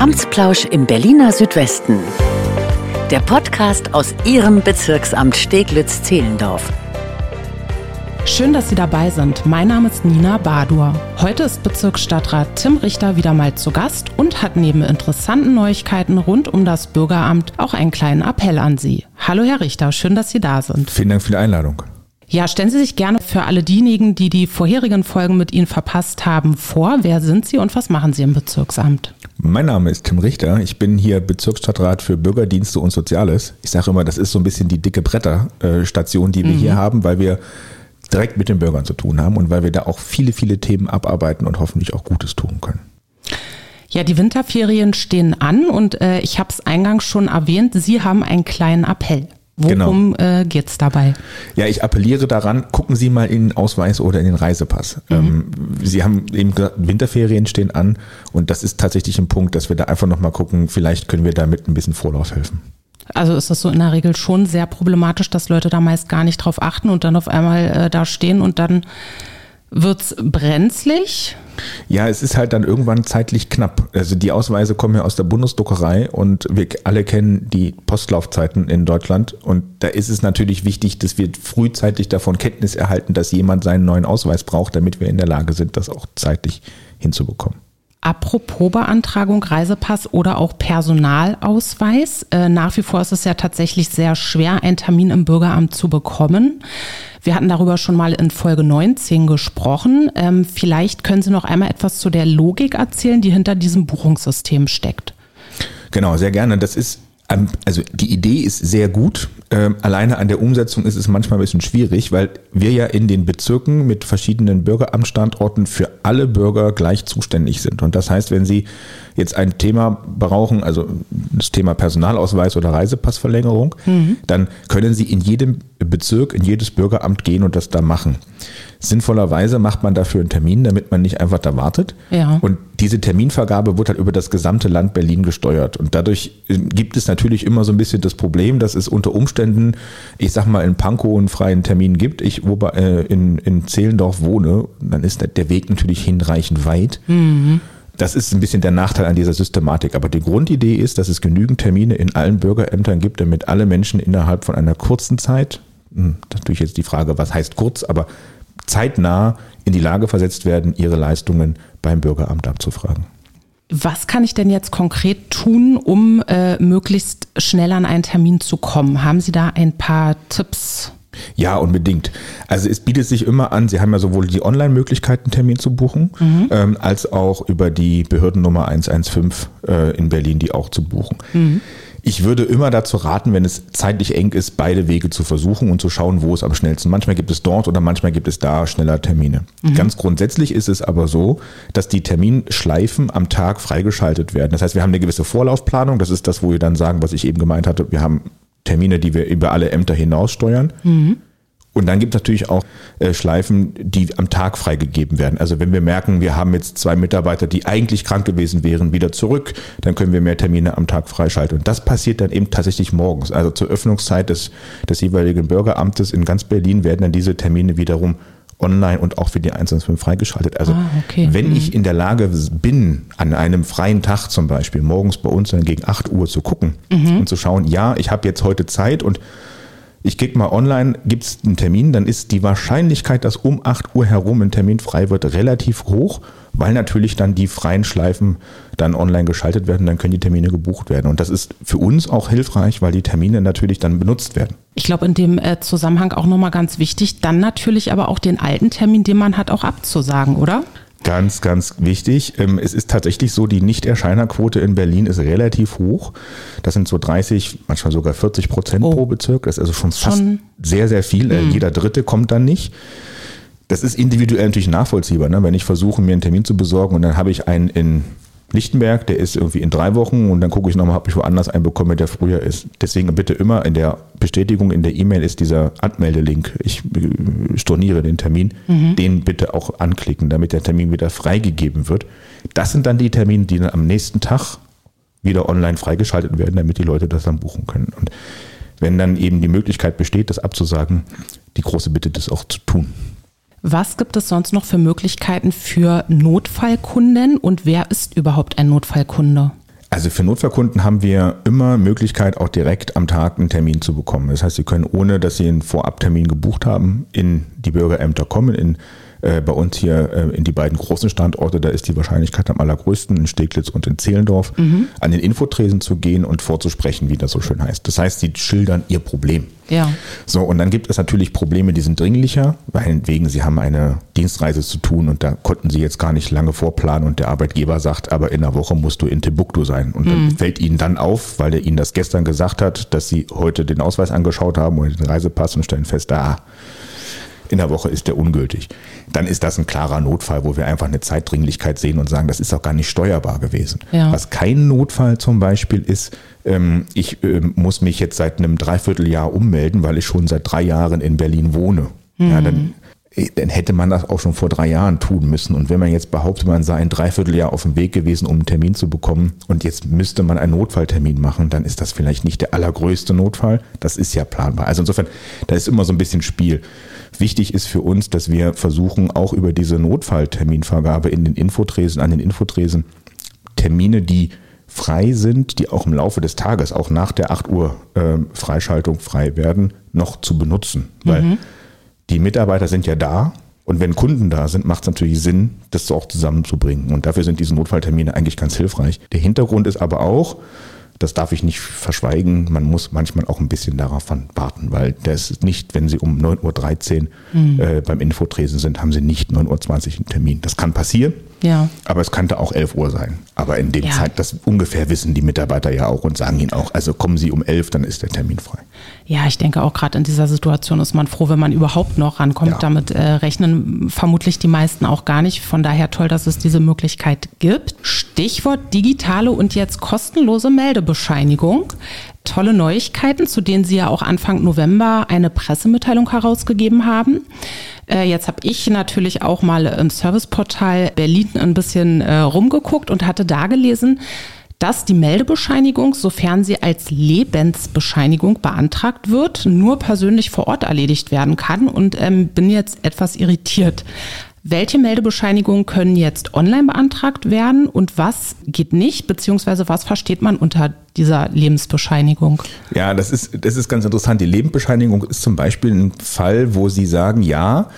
Amtsplausch im Berliner Südwesten. Der Podcast aus Ihrem Bezirksamt Steglitz-Zehlendorf. Schön, dass Sie dabei sind. Mein Name ist Nina Badur. Heute ist Bezirksstadtrat Tim Richter wieder mal zu Gast und hat neben interessanten Neuigkeiten rund um das Bürgeramt auch einen kleinen Appell an Sie. Hallo Herr Richter, schön, dass Sie da sind. Vielen Dank für die Einladung. Ja, stellen Sie sich gerne für alle diejenigen, die die vorherigen Folgen mit Ihnen verpasst haben, vor. Wer sind Sie und was machen Sie im Bezirksamt? Mein Name ist Tim Richter. Ich bin hier Bezirksstadtrat für Bürgerdienste und Soziales. Ich sage immer, das ist so ein bisschen die dicke Bretterstation, die wir mhm. hier haben, weil wir direkt mit den Bürgern zu tun haben und weil wir da auch viele, viele Themen abarbeiten und hoffentlich auch Gutes tun können. Ja, die Winterferien stehen an und äh, ich habe es eingangs schon erwähnt, Sie haben einen kleinen Appell. Worum genau. äh, geht es dabei? Ja, ich appelliere daran, gucken Sie mal in den Ausweis oder in den Reisepass. Mhm. Ähm, Sie haben eben gesagt, Winterferien stehen an und das ist tatsächlich ein Punkt, dass wir da einfach nochmal gucken, vielleicht können wir damit ein bisschen Vorlauf helfen. Also ist das so in der Regel schon sehr problematisch, dass Leute da meist gar nicht drauf achten und dann auf einmal äh, da stehen und dann wird's brenzlig? Ja, es ist halt dann irgendwann zeitlich knapp. Also die Ausweise kommen ja aus der Bundesdruckerei und wir alle kennen die Postlaufzeiten in Deutschland. Und da ist es natürlich wichtig, dass wir frühzeitig davon Kenntnis erhalten, dass jemand seinen neuen Ausweis braucht, damit wir in der Lage sind, das auch zeitlich hinzubekommen. Apropos Beantragung, Reisepass oder auch Personalausweis. Äh, nach wie vor ist es ja tatsächlich sehr schwer, einen Termin im Bürgeramt zu bekommen. Wir hatten darüber schon mal in Folge 19 gesprochen. Ähm, vielleicht können Sie noch einmal etwas zu der Logik erzählen, die hinter diesem Buchungssystem steckt. Genau, sehr gerne. Das ist also die Idee ist sehr gut. Ähm, alleine an der Umsetzung ist es manchmal ein bisschen schwierig, weil wir ja in den Bezirken mit verschiedenen Bürgeramtsstandorten für alle Bürger gleich zuständig sind. Und das heißt, wenn Sie jetzt ein Thema brauchen, also das Thema Personalausweis oder Reisepassverlängerung, mhm. dann können Sie in jedem Bezirk, in jedes Bürgeramt gehen und das da machen. Sinnvollerweise macht man dafür einen Termin, damit man nicht einfach da wartet. Ja. Und diese Terminvergabe wird halt über das gesamte Land Berlin gesteuert. Und dadurch äh, gibt es natürlich immer so ein bisschen das Problem, dass es unter Umständen, ich sag mal, in Pankow einen freien Termin gibt. Ich wo, äh, in, in Zehlendorf wohne, dann ist der Weg natürlich hinreichend weit. Mhm. Das ist ein bisschen der Nachteil an dieser Systematik. Aber die Grundidee ist, dass es genügend Termine in allen Bürgerämtern gibt, damit alle Menschen innerhalb von einer kurzen Zeit, hm, natürlich jetzt die Frage, was heißt kurz, aber zeitnah in die Lage versetzt werden, ihre Leistungen beim Bürgeramt abzufragen. Was kann ich denn jetzt konkret tun, um äh, möglichst schnell an einen Termin zu kommen? Haben Sie da ein paar Tipps? Ja, unbedingt. Also es bietet sich immer an, Sie haben ja sowohl die Online-Möglichkeit, einen Termin zu buchen, mhm. ähm, als auch über die Behördennummer 115 äh, in Berlin, die auch zu buchen. Mhm. Ich würde immer dazu raten, wenn es zeitlich eng ist, beide Wege zu versuchen und zu schauen, wo es am schnellsten. Manchmal gibt es dort oder manchmal gibt es da schneller Termine. Mhm. Ganz grundsätzlich ist es aber so, dass die Terminschleifen am Tag freigeschaltet werden. Das heißt, wir haben eine gewisse Vorlaufplanung. Das ist das, wo wir dann sagen, was ich eben gemeint hatte. Wir haben Termine, die wir über alle Ämter hinaus steuern. Mhm. Und dann gibt es natürlich auch äh, Schleifen, die am Tag freigegeben werden. Also wenn wir merken, wir haben jetzt zwei Mitarbeiter, die eigentlich krank gewesen wären, wieder zurück, dann können wir mehr Termine am Tag freischalten. Und das passiert dann eben tatsächlich morgens. Also zur Öffnungszeit des, des jeweiligen Bürgeramtes in ganz Berlin werden dann diese Termine wiederum online und auch für die 115 freigeschaltet. Also ah, okay. wenn mhm. ich in der Lage bin, an einem freien Tag zum Beispiel morgens bei uns dann gegen 8 Uhr zu gucken mhm. und zu schauen, ja, ich habe jetzt heute Zeit und ich klicke mal online, gibt es einen Termin, dann ist die Wahrscheinlichkeit, dass um 8 Uhr herum ein Termin frei wird, relativ hoch, weil natürlich dann die freien Schleifen dann online geschaltet werden, dann können die Termine gebucht werden. Und das ist für uns auch hilfreich, weil die Termine natürlich dann benutzt werden. Ich glaube, in dem äh, Zusammenhang auch nochmal ganz wichtig, dann natürlich aber auch den alten Termin, den man hat, auch abzusagen, oder? Ganz, ganz wichtig. Ähm, es ist tatsächlich so, die Nichterscheinerquote in Berlin ist relativ hoch. Das sind so 30, manchmal sogar 40 Prozent oh. pro Bezirk. Das ist also schon fast schon. sehr, sehr viel. Mhm. Jeder Dritte kommt dann nicht. Das ist individuell natürlich nachvollziehbar. Ne? Wenn ich versuche, mir einen Termin zu besorgen und dann habe ich einen in Lichtenberg, der ist irgendwie in drei Wochen und dann gucke ich nochmal, ob ich woanders einen bekomme, der früher ist. Deswegen bitte immer in der Bestätigung in der E-Mail ist dieser Anmeldelink. Ich äh, storniere den Termin. Mhm. Den bitte auch anklicken, damit der Termin wieder freigegeben wird. Das sind dann die Termine, die dann am nächsten Tag wieder online freigeschaltet werden, damit die Leute das dann buchen können. Und wenn dann eben die Möglichkeit besteht, das abzusagen, die große Bitte, das auch zu tun. Was gibt es sonst noch für Möglichkeiten für Notfallkunden und wer ist überhaupt ein Notfallkunde? Also für Notfallkunden haben wir immer Möglichkeit, auch direkt am Tag einen Termin zu bekommen. Das heißt, Sie können, ohne dass Sie einen Vorabtermin gebucht haben, in die Bürgerämter kommen, in äh, bei uns hier äh, in die beiden großen Standorte, da ist die Wahrscheinlichkeit am allergrößten, in Steglitz und in Zehlendorf, mhm. an den Infotresen zu gehen und vorzusprechen, wie das so schön heißt. Das heißt, sie schildern ihr Problem. Ja. So, und dann gibt es natürlich Probleme, die sind dringlicher, weil wegen sie haben eine Dienstreise zu tun und da konnten sie jetzt gar nicht lange vorplanen und der Arbeitgeber sagt, aber in einer Woche musst du in Timbuktu sein. Und dann mhm. fällt ihnen dann auf, weil er ihnen das gestern gesagt hat, dass sie heute den Ausweis angeschaut haben oder den Reisepass und stellen fest, ah, in der Woche ist der ungültig. Dann ist das ein klarer Notfall, wo wir einfach eine Zeitdringlichkeit sehen und sagen, das ist auch gar nicht steuerbar gewesen. Ja. Was kein Notfall zum Beispiel ist, ähm, ich äh, muss mich jetzt seit einem Dreivierteljahr ummelden, weil ich schon seit drei Jahren in Berlin wohne. Mhm. Ja, dann äh, dann hätte man das auch schon vor drei Jahren tun müssen. Und wenn man jetzt behauptet, man sei ein Dreivierteljahr auf dem Weg gewesen, um einen Termin zu bekommen und jetzt müsste man einen Notfalltermin machen, dann ist das vielleicht nicht der allergrößte Notfall. Das ist ja planbar. Also insofern, da ist immer so ein bisschen Spiel. Wichtig ist für uns, dass wir versuchen, auch über diese Notfallterminvergabe in den Infotresen, an den Infotresen, Termine, die frei sind, die auch im Laufe des Tages, auch nach der 8 Uhr äh, Freischaltung frei werden, noch zu benutzen. Weil mhm. Die Mitarbeiter sind ja da und wenn Kunden da sind, macht es natürlich Sinn, das auch zusammenzubringen. Und dafür sind diese Notfalltermine eigentlich ganz hilfreich. Der Hintergrund ist aber auch, das darf ich nicht verschweigen. Man muss manchmal auch ein bisschen darauf warten, weil das ist nicht, wenn Sie um 9.13 Uhr mhm. äh, beim Infotresen sind, haben Sie nicht 9.20 Uhr einen Termin. Das kann passieren. Ja. Aber es könnte auch 11 Uhr sein. Aber in dem ja. Zeit, das ungefähr wissen die Mitarbeiter ja auch und sagen ihnen auch, also kommen Sie um 11, dann ist der Termin frei. Ja, ich denke auch gerade in dieser Situation ist man froh, wenn man überhaupt noch rankommt. Ja. Damit äh, rechnen vermutlich die meisten auch gar nicht. Von daher toll, dass es diese Möglichkeit gibt. Stichwort digitale und jetzt kostenlose Meldebescheinigung. Tolle Neuigkeiten, zu denen Sie ja auch Anfang November eine Pressemitteilung herausgegeben haben. Äh, jetzt habe ich natürlich auch mal im Serviceportal Berlin ein bisschen äh, rumgeguckt und hatte da gelesen, dass die Meldebescheinigung, sofern sie als Lebensbescheinigung beantragt wird, nur persönlich vor Ort erledigt werden kann und ähm, bin jetzt etwas irritiert. Welche Meldebescheinigungen können jetzt online beantragt werden und was geht nicht, beziehungsweise was versteht man unter dieser Lebensbescheinigung? Ja, das ist, das ist ganz interessant. Die Lebensbescheinigung ist zum Beispiel ein Fall, wo Sie sagen, ja,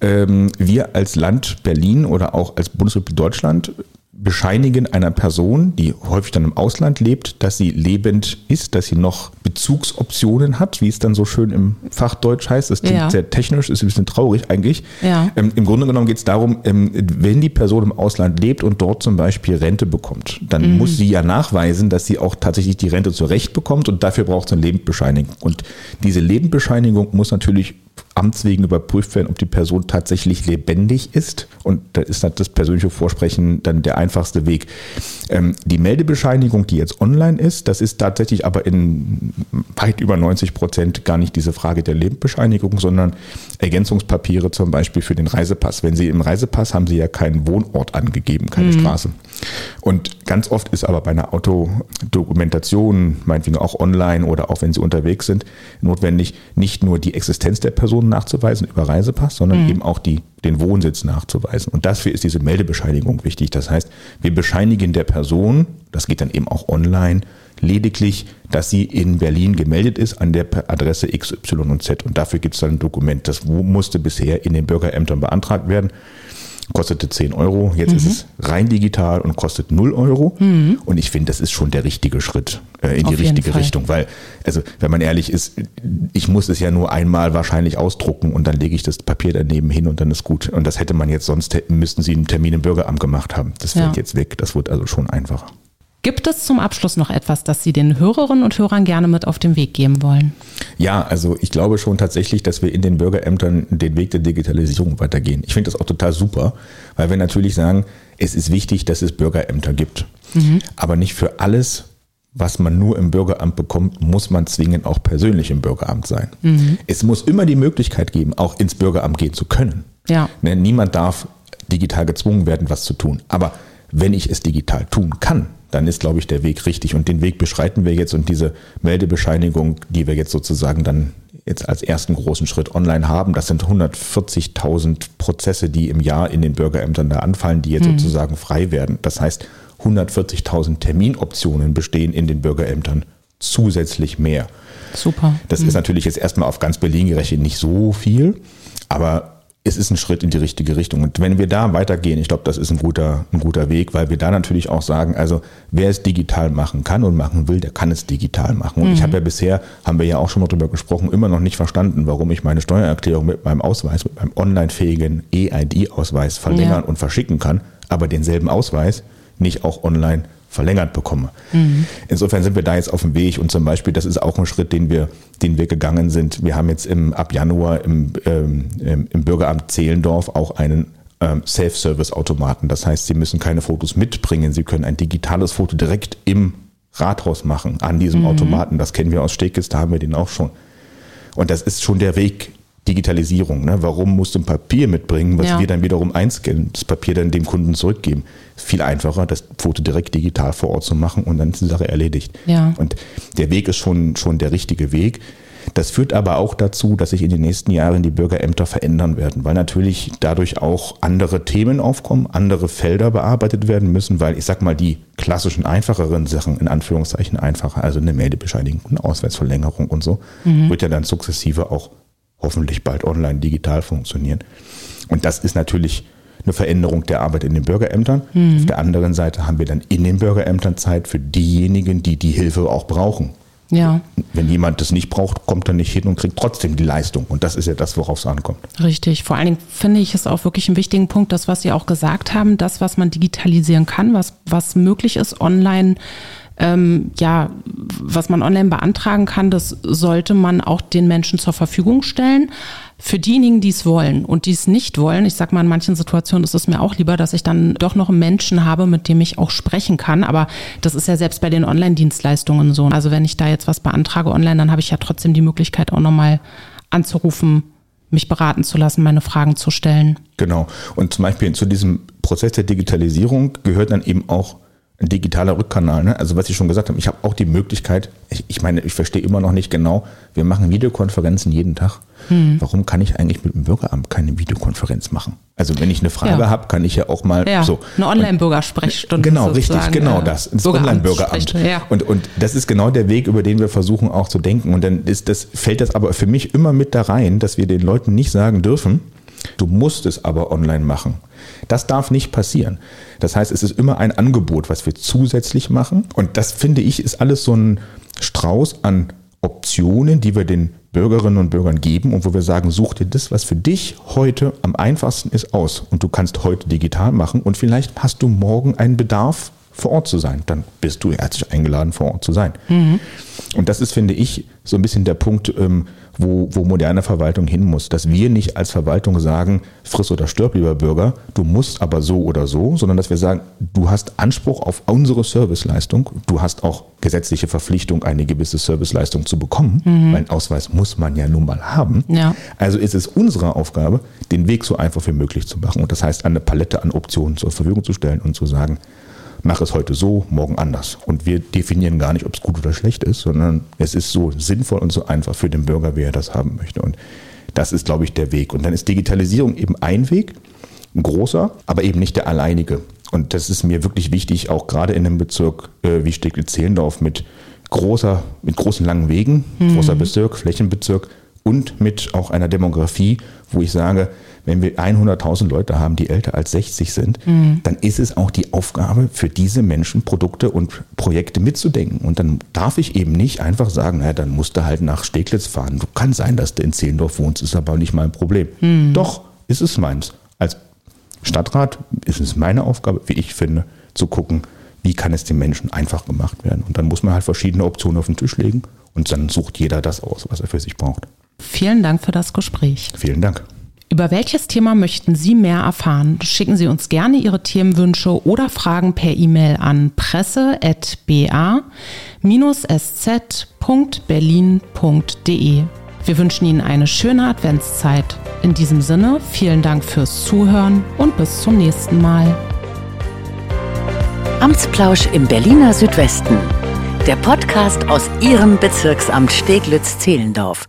ähm, wir als Land Berlin oder auch als Bundesrepublik Deutschland bescheinigen einer Person, die häufig dann im Ausland lebt, dass sie lebend ist, dass sie noch Bezugsoptionen hat, wie es dann so schön im Fachdeutsch heißt. Das klingt ja. sehr technisch, ist ein bisschen traurig eigentlich. Ja. Ähm, Im Grunde genommen geht es darum, ähm, wenn die Person im Ausland lebt und dort zum Beispiel Rente bekommt, dann mhm. muss sie ja nachweisen, dass sie auch tatsächlich die Rente zurecht bekommt und dafür braucht es eine Lebensbescheinigung. Und diese Lebensbescheinigung muss natürlich Amts wegen überprüft werden, ob die Person tatsächlich lebendig ist. Und da ist das persönliche Vorsprechen dann der einfachste Weg. Ähm, die Meldebescheinigung, die jetzt online ist, das ist tatsächlich aber in weit über 90 Prozent gar nicht diese Frage der Lebensbescheinigung, sondern Ergänzungspapiere zum Beispiel für den Reisepass. Wenn Sie im Reisepass haben Sie ja keinen Wohnort angegeben, keine mhm. Straße. Und ganz oft ist aber bei einer Autodokumentation, meinetwegen auch online oder auch wenn Sie unterwegs sind, notwendig, nicht nur die Existenz der Person nachzuweisen über Reisepass, sondern mhm. eben auch die, den Wohnsitz nachzuweisen. Und dafür ist diese Meldebescheinigung wichtig. Das heißt, wir bescheinigen der Person, das geht dann eben auch online, lediglich, dass sie in Berlin gemeldet ist an der Adresse X, Y und Z. Und dafür gibt es dann ein Dokument. Das musste bisher in den Bürgerämtern beantragt werden kostete 10 Euro. Jetzt mhm. ist es rein digital und kostet 0 Euro. Mhm. Und ich finde, das ist schon der richtige Schritt äh, in Auf die richtige Richtung. Weil, also, wenn man ehrlich ist, ich muss es ja nur einmal wahrscheinlich ausdrucken und dann lege ich das Papier daneben hin und dann ist gut. Und das hätte man jetzt sonst, müssten sie einen Termin im Bürgeramt gemacht haben. Das fällt ja. jetzt weg. Das wird also schon einfacher. Gibt es zum Abschluss noch etwas, das Sie den Hörerinnen und Hörern gerne mit auf den Weg geben wollen? Ja, also ich glaube schon tatsächlich, dass wir in den Bürgerämtern den Weg der Digitalisierung weitergehen. Ich finde das auch total super, weil wir natürlich sagen, es ist wichtig, dass es Bürgerämter gibt. Mhm. Aber nicht für alles, was man nur im Bürgeramt bekommt, muss man zwingend auch persönlich im Bürgeramt sein. Mhm. Es muss immer die Möglichkeit geben, auch ins Bürgeramt gehen zu können. Ja. Ne, niemand darf digital gezwungen werden, was zu tun. Aber wenn ich es digital tun kann, dann ist, glaube ich, der Weg richtig. Und den Weg beschreiten wir jetzt und diese Meldebescheinigung, die wir jetzt sozusagen dann jetzt als ersten großen Schritt online haben, das sind 140.000 Prozesse, die im Jahr in den Bürgerämtern da anfallen, die jetzt mhm. sozusagen frei werden. Das heißt, 140.000 Terminoptionen bestehen in den Bürgerämtern zusätzlich mehr. Super. Das mhm. ist natürlich jetzt erstmal auf ganz Berlin gerechnet nicht so viel, aber es ist ein Schritt in die richtige Richtung. Und wenn wir da weitergehen, ich glaube, das ist ein guter, ein guter Weg, weil wir da natürlich auch sagen, also wer es digital machen kann und machen will, der kann es digital machen. Und mhm. ich habe ja bisher, haben wir ja auch schon mal drüber gesprochen, immer noch nicht verstanden, warum ich meine Steuererklärung mit meinem Ausweis, mit meinem online-fähigen EID-Ausweis verlängern ja. und verschicken kann, aber denselben Ausweis nicht auch online verlängert bekomme. Mhm. Insofern sind wir da jetzt auf dem Weg und zum Beispiel, das ist auch ein Schritt, den wir, den wir gegangen sind. Wir haben jetzt im, ab Januar im, ähm, im Bürgeramt Zehlendorf auch einen ähm, Self-Service-Automaten. Das heißt, Sie müssen keine Fotos mitbringen. Sie können ein digitales Foto direkt im Rathaus machen, an diesem mhm. Automaten. Das kennen wir aus Stegis, da haben wir den auch schon. Und das ist schon der Weg, Digitalisierung. Ne? Warum musst du ein Papier mitbringen, was ja. wir dann wiederum einscannen, das Papier dann dem Kunden zurückgeben? Viel einfacher, das Foto direkt digital vor Ort zu machen und dann ist die Sache erledigt. Ja. Und der Weg ist schon, schon der richtige Weg. Das führt aber auch dazu, dass sich in den nächsten Jahren die Bürgerämter verändern werden, weil natürlich dadurch auch andere Themen aufkommen, andere Felder bearbeitet werden müssen, weil ich sag mal, die klassischen einfacheren Sachen, in Anführungszeichen einfacher, also eine Meldebescheinigung, eine Ausweisverlängerung und so, mhm. wird ja dann sukzessive auch hoffentlich bald online digital funktionieren. Und das ist natürlich eine Veränderung der Arbeit in den Bürgerämtern. Mhm. Auf der anderen Seite haben wir dann in den Bürgerämtern Zeit für diejenigen, die die Hilfe auch brauchen. Ja. Wenn jemand das nicht braucht, kommt er nicht hin und kriegt trotzdem die Leistung. Und das ist ja das, worauf es ankommt. Richtig. Vor allen Dingen finde ich es auch wirklich einen wichtigen Punkt, das, was Sie auch gesagt haben, das, was man digitalisieren kann, was, was möglich ist, online ähm, ja, was man online beantragen kann, das sollte man auch den Menschen zur Verfügung stellen. Für diejenigen, die es wollen und die es nicht wollen, ich sag mal, in manchen Situationen ist es mir auch lieber, dass ich dann doch noch einen Menschen habe, mit dem ich auch sprechen kann. Aber das ist ja selbst bei den Online-Dienstleistungen so. Also wenn ich da jetzt was beantrage online, dann habe ich ja trotzdem die Möglichkeit auch nochmal anzurufen, mich beraten zu lassen, meine Fragen zu stellen. Genau. Und zum Beispiel zu diesem Prozess der Digitalisierung gehört dann eben auch ein digitaler Rückkanal. Ne? Also was ich schon gesagt habe, ich habe auch die Möglichkeit, ich, ich meine, ich verstehe immer noch nicht genau, wir machen Videokonferenzen jeden Tag. Hm. Warum kann ich eigentlich mit dem Bürgeramt keine Videokonferenz machen? Also wenn ich eine Frage ja. habe, kann ich ja auch mal ja, so. Eine Online-Bürgersprechstunde. Genau, richtig, genau das. Das Online-Bürgeramt. Ja. Und, und das ist genau der Weg, über den wir versuchen auch zu denken. Und dann ist das, fällt das aber für mich immer mit da rein, dass wir den Leuten nicht sagen dürfen, du musst es aber online machen. Das darf nicht passieren. Das heißt, es ist immer ein Angebot, was wir zusätzlich machen. Und das finde ich ist alles so ein Strauß an Optionen, die wir den Bürgerinnen und Bürgern geben und wo wir sagen, such dir das, was für dich heute am einfachsten ist, aus. Und du kannst heute digital machen und vielleicht hast du morgen einen Bedarf, vor Ort zu sein. Dann bist du herzlich eingeladen, vor Ort zu sein. Mhm. Und das ist, finde ich, so ein bisschen der Punkt, ähm, wo, wo moderne Verwaltung hin muss. Dass wir nicht als Verwaltung sagen, friss oder stirb, lieber Bürger, du musst aber so oder so, sondern dass wir sagen, du hast Anspruch auf unsere Serviceleistung, du hast auch gesetzliche Verpflichtung, eine gewisse Serviceleistung zu bekommen, mhm. weil einen Ausweis muss man ja nun mal haben. Ja. Also ist es unsere Aufgabe, den Weg so einfach wie möglich zu machen. Und das heißt, eine Palette an Optionen zur Verfügung zu stellen und zu sagen, mach es heute so, morgen anders. Und wir definieren gar nicht, ob es gut oder schlecht ist, sondern es ist so sinnvoll und so einfach für den Bürger, wie er das haben möchte. Und das ist, glaube ich, der Weg. Und dann ist Digitalisierung eben ein Weg, ein großer, aber eben nicht der alleinige. Und das ist mir wirklich wichtig, auch gerade in einem Bezirk äh, wie Steglitz-Zehlendorf mit großer, mit großen langen Wegen, mhm. großer Bezirk, Flächenbezirk und mit auch einer Demografie, wo ich sage, wenn wir 100.000 Leute haben, die älter als 60 sind, mhm. dann ist es auch die Aufgabe für diese Menschen, Produkte und Projekte mitzudenken. Und dann darf ich eben nicht einfach sagen, naja, dann musst du halt nach Steglitz fahren. Kann sein, dass du in Zehlendorf wohnst, ist aber nicht mein Problem. Mhm. Doch, ist es meins. Als Stadtrat ist es meine Aufgabe, wie ich finde, zu gucken, wie kann es den Menschen einfach gemacht werden. Und dann muss man halt verschiedene Optionen auf den Tisch legen und dann sucht jeder das aus, was er für sich braucht. Vielen Dank für das Gespräch. Vielen Dank. Über welches Thema möchten Sie mehr erfahren? Schicken Sie uns gerne Ihre Themenwünsche oder Fragen per E-Mail an presse.ba-sz.berlin.de. Wir wünschen Ihnen eine schöne Adventszeit. In diesem Sinne, vielen Dank fürs Zuhören und bis zum nächsten Mal. Amtsplausch im Berliner Südwesten. Der Podcast aus Ihrem Bezirksamt Steglitz-Zehlendorf.